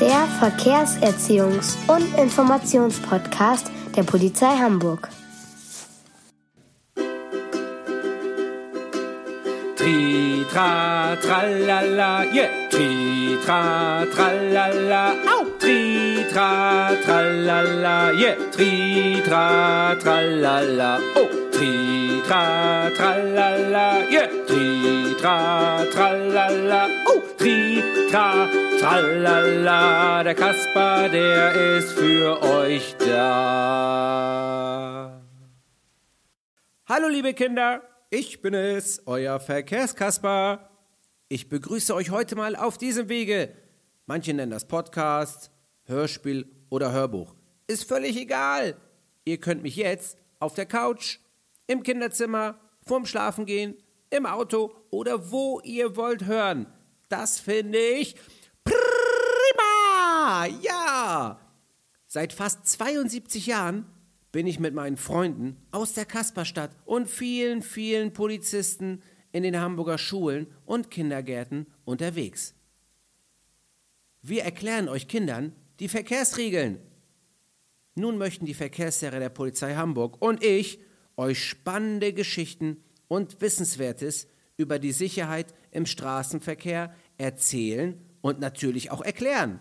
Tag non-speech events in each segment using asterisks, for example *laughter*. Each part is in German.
Der Verkehrserziehungs- und Informationspodcast der Polizei Hamburg. Tri, tra, tralala, yeah. Tri, tra, tralala, au. Tri, tra, tralala, yeah. Tri, tra, tralala, oh. Tri, tra, tralala, yeah. Tri, tra, tralala, oh. Tra, tralala. Der Kasper, der ist für euch da. Hallo liebe Kinder, ich bin es, euer Verkehrskasper. Ich begrüße euch heute mal auf diesem Wege. Manche nennen das Podcast, Hörspiel oder Hörbuch. Ist völlig egal. Ihr könnt mich jetzt auf der Couch, im Kinderzimmer, vorm Schlafengehen, im Auto oder wo ihr wollt hören. Das finde ich prima. Ja. Seit fast 72 Jahren bin ich mit meinen Freunden aus der Kasperstadt und vielen, vielen Polizisten in den Hamburger Schulen und Kindergärten unterwegs. Wir erklären euch Kindern die Verkehrsregeln. Nun möchten die Verkehrslehrer der Polizei Hamburg und ich euch spannende Geschichten und Wissenswertes über die Sicherheit im Straßenverkehr erzählen und natürlich auch erklären.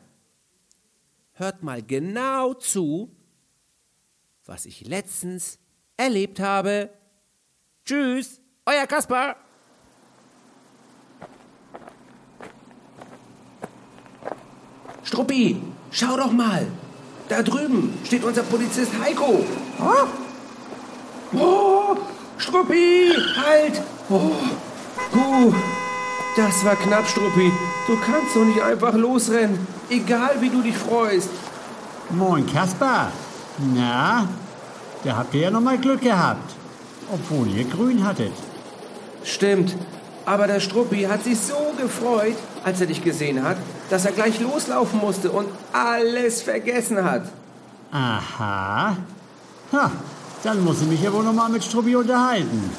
Hört mal genau zu, was ich letztens erlebt habe. Tschüss, euer Kaspar. Struppi, schau doch mal. Da drüben steht unser Polizist Heiko. Oh, oh Struppi, halt. Oh, puh. Das war knapp, Struppi. Du kannst doch nicht einfach losrennen. Egal, wie du dich freust. Moin, Kaspar. Na, da habt ihr ja noch mal Glück gehabt. Obwohl ihr grün hattet. Stimmt. Aber der Struppi hat sich so gefreut, als er dich gesehen hat, dass er gleich loslaufen musste und alles vergessen hat. Aha. Ha, dann muss ich mich ja wohl noch mal mit Struppi unterhalten.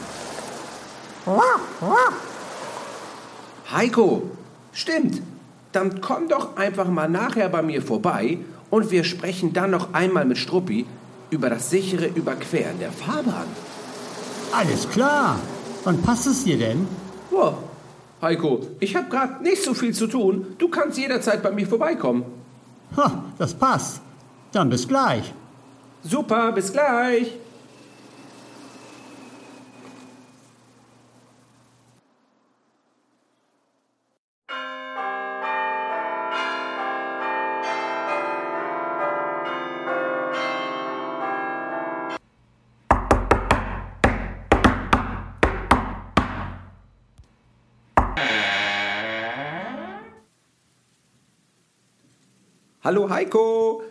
Heiko, stimmt. Dann komm doch einfach mal nachher bei mir vorbei und wir sprechen dann noch einmal mit Struppi über das sichere Überqueren der Fahrbahn. Alles klar. Wann passt es dir denn? Oh, Heiko, ich habe gerade nicht so viel zu tun. Du kannst jederzeit bei mir vorbeikommen. Ha, das passt. Dann bis gleich. Super, bis gleich. Hallo Heiko.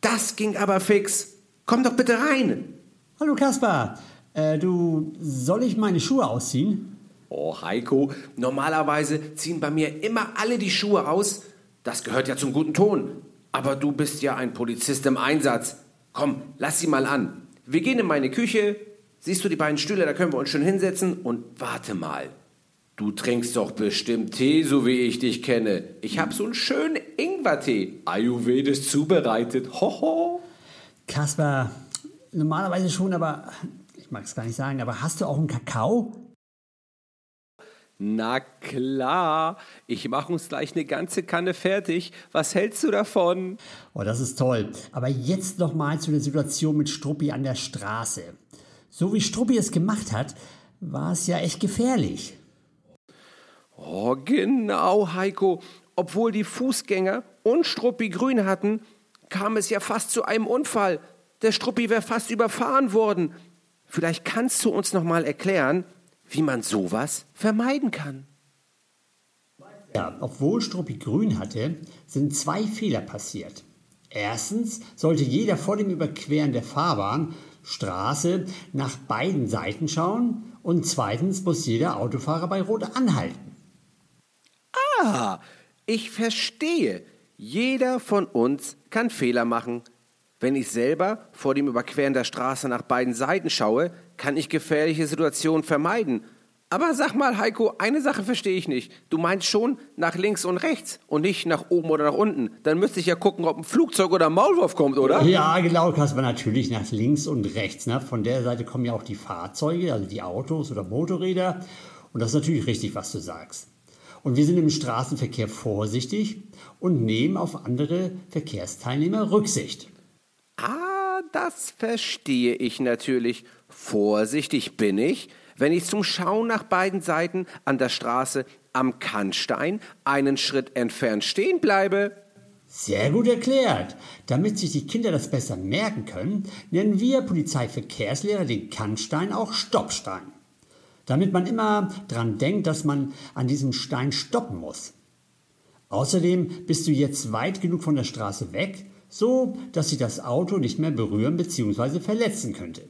Das ging aber fix. Komm doch bitte rein. Hallo Kaspar. Äh, du, soll ich meine Schuhe ausziehen? Oh, Heiko, normalerweise ziehen bei mir immer alle die Schuhe aus. Das gehört ja zum guten Ton. Aber du bist ja ein Polizist im Einsatz. Komm, lass sie mal an. Wir gehen in meine Küche. Siehst du die beiden Stühle, da können wir uns schon hinsetzen. Und warte mal. Du trinkst doch bestimmt Tee, so wie ich dich kenne. Ich hab so einen schönen Ingwertee. Ayurvedisch zubereitet. Hoho. Kaspar, normalerweise schon, aber ich mag es gar nicht sagen, aber hast du auch einen Kakao? Na klar, ich mache uns gleich eine ganze Kanne fertig. Was hältst du davon? Oh, das ist toll. Aber jetzt noch mal zu der Situation mit Struppi an der Straße. So wie Struppi es gemacht hat, war es ja echt gefährlich. Oh, genau, Heiko. Obwohl die Fußgänger und Struppi grün hatten, kam es ja fast zu einem Unfall. Der Struppi wäre fast überfahren worden. Vielleicht kannst du uns noch mal erklären, wie man sowas vermeiden kann. Ja, obwohl Struppi grün hatte, sind zwei Fehler passiert. Erstens sollte jeder vor dem Überqueren der Fahrbahn Straße nach beiden Seiten schauen und zweitens muss jeder Autofahrer bei Rot anhalten. Ah, ich verstehe. Jeder von uns kann Fehler machen. Wenn ich selber vor dem Überqueren der Straße nach beiden Seiten schaue, kann ich gefährliche Situationen vermeiden. Aber sag mal, Heiko, eine Sache verstehe ich nicht. Du meinst schon nach links und rechts und nicht nach oben oder nach unten. Dann müsste ich ja gucken, ob ein Flugzeug oder ein Maulwurf kommt, oder? Ja, genau, Kasper, natürlich nach links und rechts. Ne? Von der Seite kommen ja auch die Fahrzeuge, also die Autos oder Motorräder. Und das ist natürlich richtig, was du sagst. Und wir sind im Straßenverkehr vorsichtig und nehmen auf andere Verkehrsteilnehmer Rücksicht. Ah, das verstehe ich natürlich. Vorsichtig bin ich, wenn ich zum Schauen nach beiden Seiten an der Straße am Kannstein einen Schritt entfernt stehen bleibe. Sehr gut erklärt. Damit sich die Kinder das besser merken können, nennen wir Polizeiverkehrslehrer den Kannstein auch Stoppstein. Damit man immer dran denkt, dass man an diesem Stein stoppen muss. Außerdem bist du jetzt weit genug von der Straße weg, so dass sich das Auto nicht mehr berühren bzw. verletzen könnte.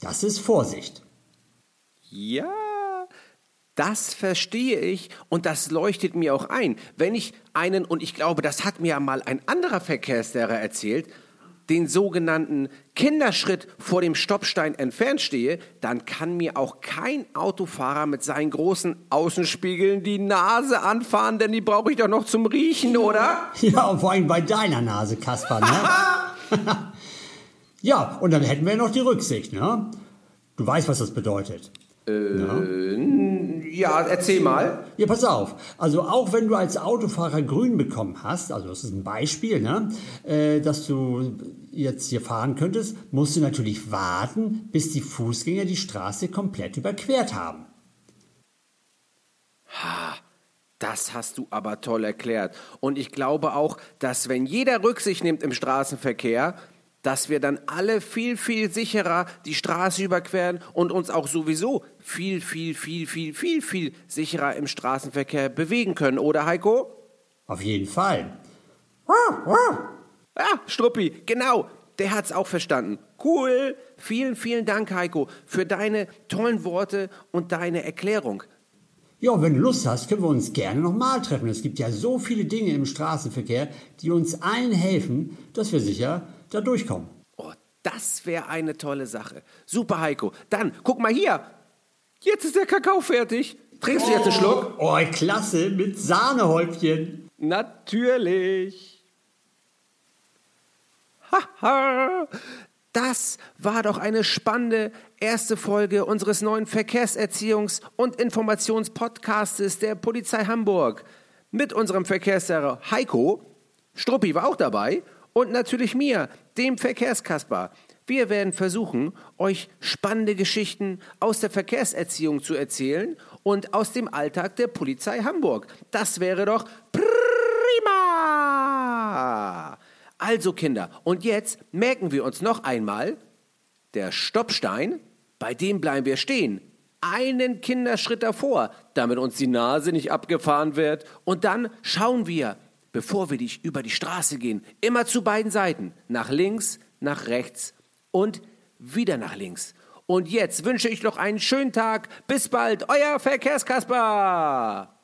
Das ist Vorsicht. Ja, das verstehe ich und das leuchtet mir auch ein. Wenn ich einen, und ich glaube, das hat mir mal ein anderer Verkehrslehrer erzählt, den sogenannten Kinderschritt vor dem Stoppstein entfernt stehe, dann kann mir auch kein Autofahrer mit seinen großen Außenspiegeln die Nase anfahren, denn die brauche ich doch noch zum Riechen, oder? *laughs* Ja, und vor allem bei deiner Nase, Kasper, ne? *laughs* ja, und dann hätten wir noch die Rücksicht, ne? Du weißt, was das bedeutet. Ja, erzähl mal. Ja, pass auf. Also auch wenn du als Autofahrer grün bekommen hast, also das ist ein Beispiel, ne, äh, dass du jetzt hier fahren könntest, musst du natürlich warten, bis die Fußgänger die Straße komplett überquert haben. Das hast du aber toll erklärt. Und ich glaube auch, dass wenn jeder Rücksicht nimmt im Straßenverkehr, dass wir dann alle viel, viel sicherer die Straße überqueren und uns auch sowieso viel, viel, viel, viel, viel, viel sicherer im Straßenverkehr bewegen können, oder Heiko? Auf jeden Fall. Ja, Struppi, genau, der hat's auch verstanden. Cool. Vielen, vielen Dank, Heiko, für deine tollen Worte und deine Erklärung. Ja, wenn du Lust hast, können wir uns gerne nochmal treffen. Es gibt ja so viele Dinge im Straßenverkehr, die uns allen helfen, dass wir sicher da durchkommen. Oh, das wäre eine tolle Sache. Super, Heiko. Dann, guck mal hier. Jetzt ist der Kakao fertig. Trinkst du jetzt einen Schluck? Oh, klasse, mit Sahnehäubchen. Natürlich. Haha. Das war doch eine spannende erste Folge unseres neuen Verkehrserziehungs- und Informationspodcastes der Polizei Hamburg. Mit unserem Verkehrslehrer Heiko, Struppi war auch dabei und natürlich mir, dem Verkehrskasper. Wir werden versuchen, euch spannende Geschichten aus der Verkehrserziehung zu erzählen und aus dem Alltag der Polizei Hamburg. Das wäre doch prima! Also Kinder, und jetzt merken wir uns noch einmal, der Stoppstein, bei dem bleiben wir stehen. Einen Kinderschritt davor, damit uns die Nase nicht abgefahren wird. Und dann schauen wir, bevor wir dich über die Straße gehen, immer zu beiden Seiten. Nach links, nach rechts und wieder nach links. Und jetzt wünsche ich noch einen schönen Tag. Bis bald, euer Verkehrskasper.